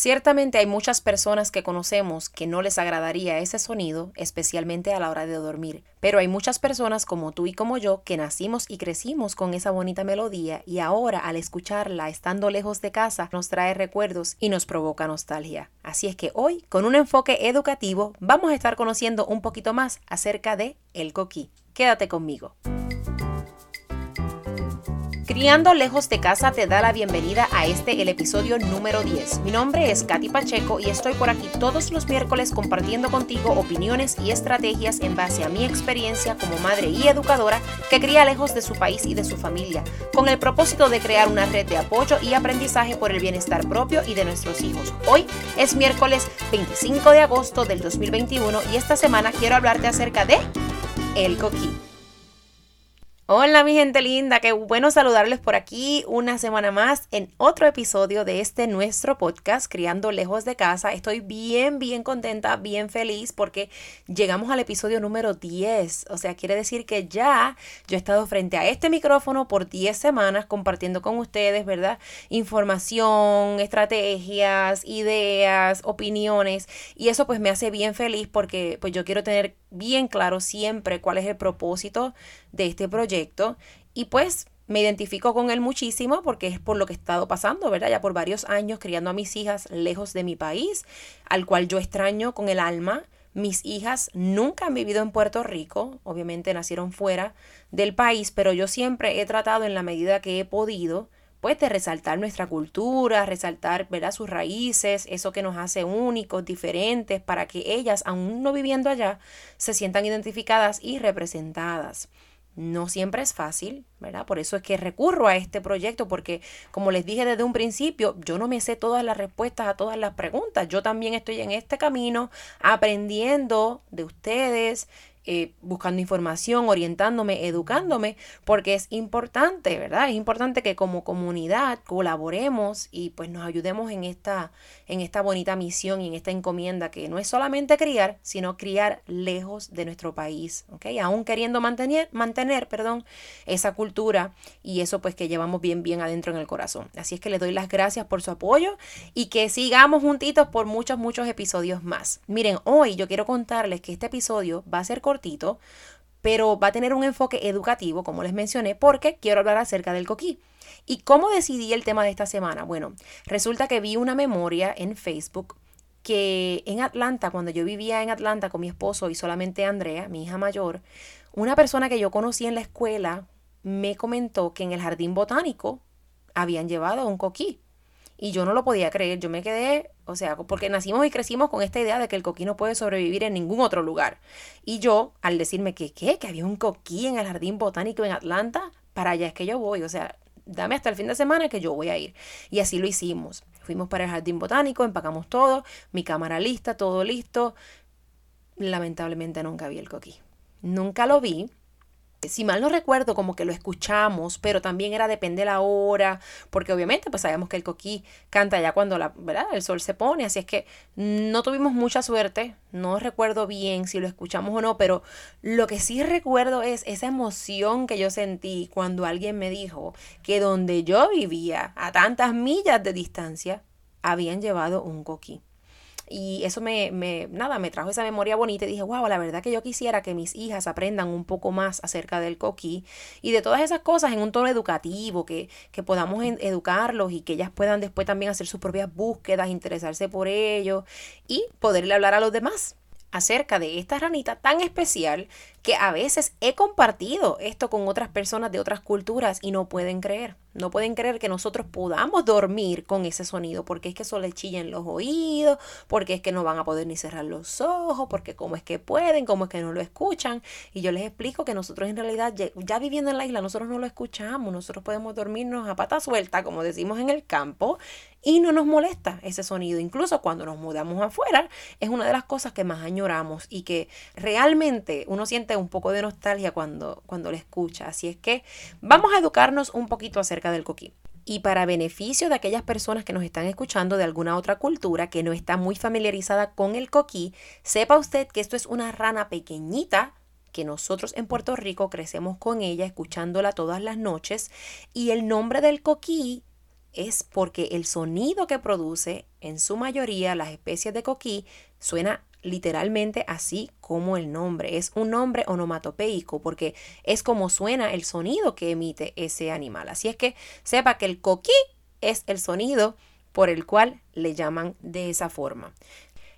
Ciertamente hay muchas personas que conocemos que no les agradaría ese sonido, especialmente a la hora de dormir, pero hay muchas personas como tú y como yo que nacimos y crecimos con esa bonita melodía y ahora al escucharla estando lejos de casa nos trae recuerdos y nos provoca nostalgia. Así es que hoy, con un enfoque educativo, vamos a estar conociendo un poquito más acerca de el coquí. Quédate conmigo. Criando lejos de casa te da la bienvenida a este el episodio número 10. Mi nombre es Katy Pacheco y estoy por aquí todos los miércoles compartiendo contigo opiniones y estrategias en base a mi experiencia como madre y educadora que cría lejos de su país y de su familia, con el propósito de crear una red de apoyo y aprendizaje por el bienestar propio y de nuestros hijos. Hoy es miércoles 25 de agosto del 2021 y esta semana quiero hablarte acerca de el coquí. Hola mi gente linda, qué bueno saludarles por aquí una semana más en otro episodio de este nuestro podcast Criando lejos de casa. Estoy bien, bien contenta, bien feliz porque llegamos al episodio número 10. O sea, quiere decir que ya yo he estado frente a este micrófono por 10 semanas compartiendo con ustedes, ¿verdad? Información, estrategias, ideas, opiniones y eso pues me hace bien feliz porque pues yo quiero tener bien claro siempre cuál es el propósito de este proyecto y pues me identifico con él muchísimo porque es por lo que he estado pasando, ¿verdad? Ya por varios años criando a mis hijas lejos de mi país, al cual yo extraño con el alma. Mis hijas nunca han vivido en Puerto Rico, obviamente nacieron fuera del país, pero yo siempre he tratado en la medida que he podido pues de resaltar nuestra cultura, resaltar ¿verdad? sus raíces, eso que nos hace únicos, diferentes, para que ellas, aún no viviendo allá, se sientan identificadas y representadas. No siempre es fácil, ¿verdad? Por eso es que recurro a este proyecto, porque como les dije desde un principio, yo no me sé todas las respuestas a todas las preguntas. Yo también estoy en este camino aprendiendo de ustedes, eh, buscando información, orientándome, educándome, porque es importante, ¿verdad? Es importante que como comunidad colaboremos y pues nos ayudemos en esta, en esta bonita misión y en esta encomienda que no es solamente criar, sino criar lejos de nuestro país, ¿ok? Aún queriendo mantener, mantener, perdón, esa cultura y eso pues que llevamos bien, bien adentro en el corazón. Así es que les doy las gracias por su apoyo y que sigamos juntitos por muchos, muchos episodios más. Miren, hoy yo quiero contarles que este episodio va a ser pero va a tener un enfoque educativo, como les mencioné, porque quiero hablar acerca del coquí. ¿Y cómo decidí el tema de esta semana? Bueno, resulta que vi una memoria en Facebook que en Atlanta, cuando yo vivía en Atlanta con mi esposo y solamente Andrea, mi hija mayor, una persona que yo conocí en la escuela me comentó que en el jardín botánico habían llevado un coquí. Y yo no lo podía creer, yo me quedé, o sea, porque nacimos y crecimos con esta idea de que el coquí no puede sobrevivir en ningún otro lugar. Y yo, al decirme que, ¿qué? Que había un coquí en el jardín botánico en Atlanta, para allá es que yo voy, o sea, dame hasta el fin de semana que yo voy a ir. Y así lo hicimos. Fuimos para el jardín botánico, empacamos todo, mi cámara lista, todo listo. Lamentablemente nunca vi el coquí. Nunca lo vi si mal no recuerdo, como que lo escuchamos, pero también era depende de la hora, porque obviamente pues sabemos que el coquí canta ya cuando la, ¿verdad? el sol se pone, así es que no tuvimos mucha suerte, no recuerdo bien si lo escuchamos o no, pero lo que sí recuerdo es esa emoción que yo sentí cuando alguien me dijo que donde yo vivía, a tantas millas de distancia, habían llevado un coquí. Y eso me, me, nada, me trajo esa memoria bonita y dije, wow, la verdad que yo quisiera que mis hijas aprendan un poco más acerca del coquí y de todas esas cosas en un tono educativo, que, que podamos educarlos y que ellas puedan después también hacer sus propias búsquedas, interesarse por ello y poderle hablar a los demás acerca de esta ranita tan especial que a veces he compartido esto con otras personas de otras culturas y no pueden creer. No pueden creer que nosotros podamos dormir con ese sonido, porque es que eso les chilla en los oídos, porque es que no van a poder ni cerrar los ojos, porque cómo es que pueden, cómo es que no lo escuchan. Y yo les explico que nosotros en realidad, ya viviendo en la isla, nosotros no lo escuchamos, nosotros podemos dormirnos a pata suelta, como decimos en el campo, y no nos molesta ese sonido. Incluso cuando nos mudamos afuera, es una de las cosas que más añoramos y que realmente uno siente un poco de nostalgia cuando, cuando escucha. Así es que vamos a educarnos un poquito acerca del coquí. Y para beneficio de aquellas personas que nos están escuchando de alguna otra cultura que no está muy familiarizada con el coquí, sepa usted que esto es una rana pequeñita que nosotros en Puerto Rico crecemos con ella, escuchándola todas las noches, y el nombre del coquí es porque el sonido que produce, en su mayoría, las especies de coquí, suena literalmente así como el nombre. Es un nombre onomatopeico porque es como suena el sonido que emite ese animal. Así es que sepa que el coquí es el sonido por el cual le llaman de esa forma.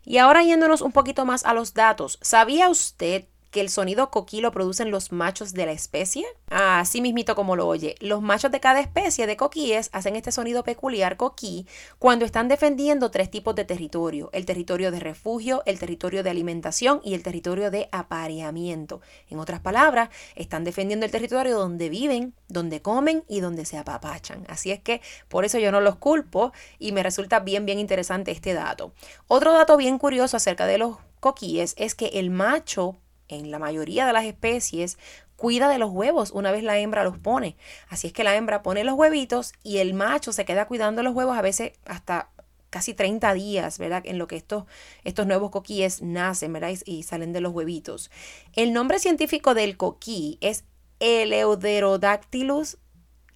Y ahora yéndonos un poquito más a los datos, ¿sabía usted que el sonido coquí lo producen los machos de la especie? Así mismito como lo oye. Los machos de cada especie de coquíes hacen este sonido peculiar coquí cuando están defendiendo tres tipos de territorio. El territorio de refugio, el territorio de alimentación y el territorio de apareamiento. En otras palabras, están defendiendo el territorio donde viven, donde comen y donde se apapachan. Así es que por eso yo no los culpo y me resulta bien, bien interesante este dato. Otro dato bien curioso acerca de los coquíes es que el macho en la mayoría de las especies cuida de los huevos una vez la hembra los pone. Así es que la hembra pone los huevitos y el macho se queda cuidando los huevos a veces hasta casi 30 días, ¿verdad? En lo que estos, estos nuevos coquíes nacen, ¿verdad? Y salen de los huevitos. El nombre científico del coquí es Eleutherodactylus,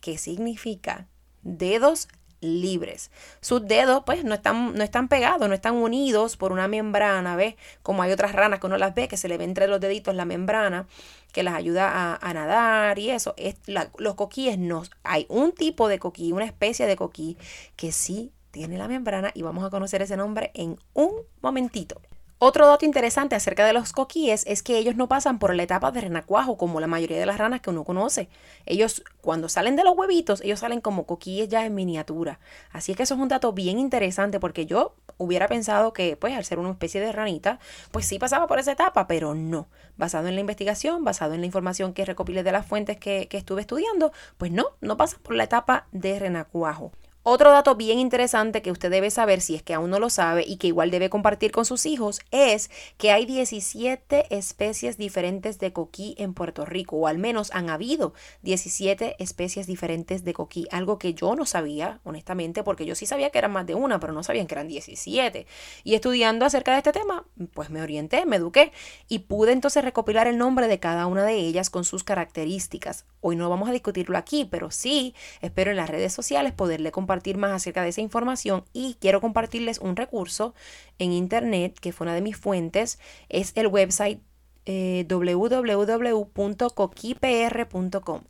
que significa dedos libres. Sus dedos pues no están, no están pegados, no están unidos por una membrana, ¿ves? Como hay otras ranas que uno las ve, que se le ve entre los deditos la membrana que las ayuda a, nadar y eso. Es, los coquíes no. Hay un tipo de coquí, una especie de coquí que sí tiene la membrana y vamos a conocer ese nombre en un momentito. Otro dato interesante acerca de los coquíes es que ellos no pasan por la etapa de renacuajo como la mayoría de las ranas que uno conoce. Ellos cuando salen de los huevitos, ellos salen como coquíes ya en miniatura. Así es que eso es un dato bien interesante porque yo hubiera pensado que pues al ser una especie de ranita, pues sí pasaba por esa etapa, pero no. Basado en la investigación, basado en la información que recopilé de las fuentes que, que estuve estudiando, pues no, no pasan por la etapa de renacuajo. Otro dato bien interesante que usted debe saber si es que aún no lo sabe y que igual debe compartir con sus hijos es que hay 17 especies diferentes de coquí en Puerto Rico, o al menos han habido 17 especies diferentes de coquí, algo que yo no sabía, honestamente, porque yo sí sabía que eran más de una, pero no sabían que eran 17. Y estudiando acerca de este tema, pues me orienté, me eduqué y pude entonces recopilar el nombre de cada una de ellas con sus características. Hoy no vamos a discutirlo aquí, pero sí espero en las redes sociales poderle compartir más acerca de esa información y quiero compartirles un recurso en internet que fue una de mis fuentes. Es el website eh, www.coquipr.com.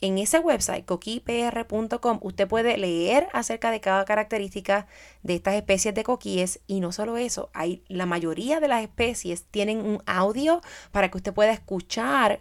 En ese website, coquipr.com, usted puede leer acerca de cada característica de estas especies de coquíes y no solo eso, hay, la mayoría de las especies tienen un audio para que usted pueda escuchar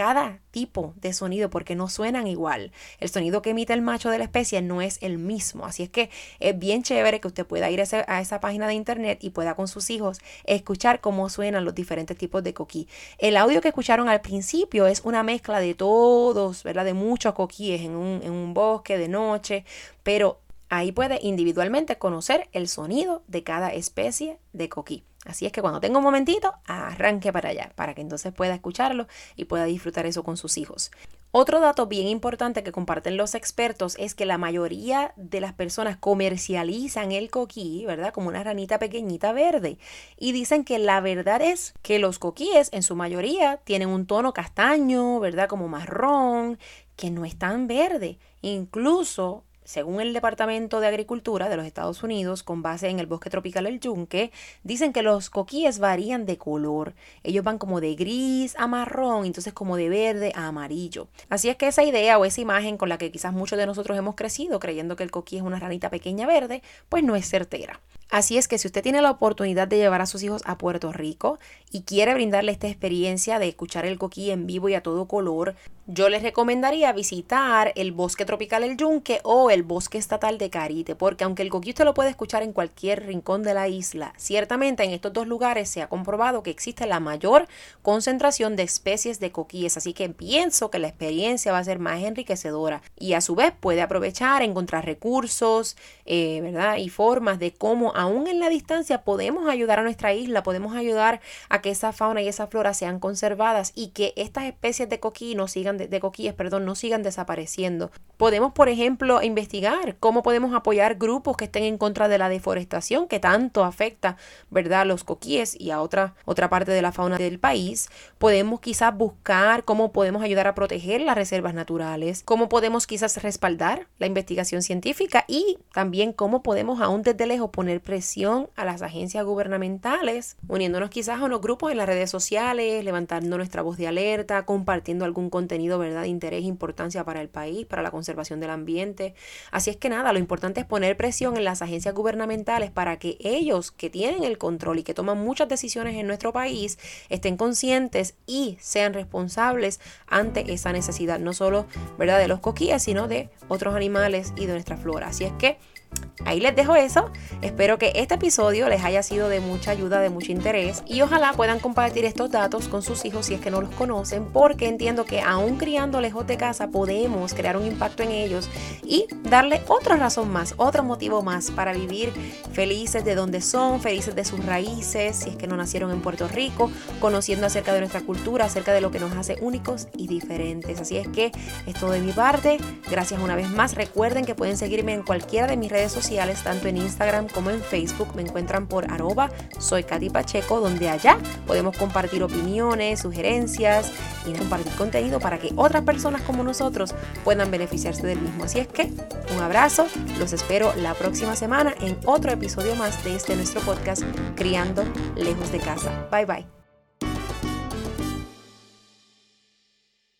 cada tipo de sonido porque no suenan igual. El sonido que emite el macho de la especie no es el mismo. Así es que es bien chévere que usted pueda ir a, esa página de internet y pueda con sus hijos escuchar cómo suenan los diferentes tipos de coquí. El audio que escucharon al principio es una mezcla de todos, ¿verdad? De muchos coquíes en un, en un bosque de noche, pero ahí puede individualmente conocer el sonido de cada especie de coquí. Así es que cuando tenga un momentito, arranque para allá, para que entonces pueda escucharlo y pueda disfrutar eso con sus hijos. Otro dato bien importante que comparten los expertos es que la mayoría de las personas comercializan el coquí, ¿verdad? Como una ranita pequeñita verde. Y dicen que la verdad es que los coquíes en su mayoría tienen un tono castaño, ¿verdad? Como marrón, que no es tan verde. Incluso según el Departamento de Agricultura de los Estados Unidos, con base en el bosque tropical El Yunque, dicen que los coquíes varían de color. Ellos van como de gris a marrón, entonces como de verde a amarillo. Así es que esa idea o esa imagen con la que quizás muchos de nosotros hemos crecido creyendo que el coquí es una ranita pequeña verde, pues no es certera. Así es que si usted tiene la oportunidad de llevar a sus hijos a Puerto Rico y quiere brindarle esta experiencia de escuchar el coquí en vivo y a todo color, yo les recomendaría visitar el bosque tropical El Yunque o el bosque estatal de Carite, porque aunque el coquí usted lo puede escuchar en cualquier rincón de la isla, ciertamente en estos dos lugares se ha comprobado que existe la mayor concentración de especies de coquíes, así que pienso que la experiencia va a ser más enriquecedora y a su vez puede aprovechar, encontrar recursos, eh, ¿verdad? Y formas de cómo aún en la distancia podemos ayudar a nuestra isla, podemos ayudar a que esa fauna y esa flora sean conservadas y que estas especies de coquí no sigan de coquíes, perdón, no sigan desapareciendo. Podemos, por ejemplo, investigar cómo podemos apoyar grupos que estén en contra de la deforestación que tanto afecta, ¿verdad?, a los coquíes y a otra, otra parte de la fauna del país. Podemos quizás buscar cómo podemos ayudar a proteger las reservas naturales, cómo podemos quizás respaldar la investigación científica y también cómo podemos aún desde lejos poner presión a las agencias gubernamentales, uniéndonos quizás a unos grupos en las redes sociales, levantando nuestra voz de alerta, compartiendo algún contenido, ¿verdad?, de interés e importancia para el país, para la conservación del ambiente. Así es que nada, lo importante es poner presión en las agencias gubernamentales para que ellos que tienen el control y que toman muchas decisiones en nuestro país estén conscientes y sean responsables ante esa necesidad, no solo ¿verdad? de los coquíes, sino de otros animales y de nuestra flora. Así es que Ahí les dejo eso. Espero que este episodio les haya sido de mucha ayuda, de mucho interés y ojalá puedan compartir estos datos con sus hijos si es que no los conocen, porque entiendo que aún criando lejos de casa podemos crear un impacto en ellos y darle otra razón más, otro motivo más para vivir felices de donde son, felices de sus raíces, si es que no nacieron en Puerto Rico, conociendo acerca de nuestra cultura, acerca de lo que nos hace únicos y diferentes. Así es que es todo de mi parte. Gracias una vez más. Recuerden que pueden seguirme en cualquiera de mis sociales, tanto en Instagram como en Facebook. Me encuentran por arroba soy Katy Pacheco, donde allá podemos compartir opiniones, sugerencias y compartir contenido para que otras personas como nosotros puedan beneficiarse del mismo. Así es que un abrazo, los espero la próxima semana en otro episodio más de este nuestro podcast Criando lejos de casa. Bye bye.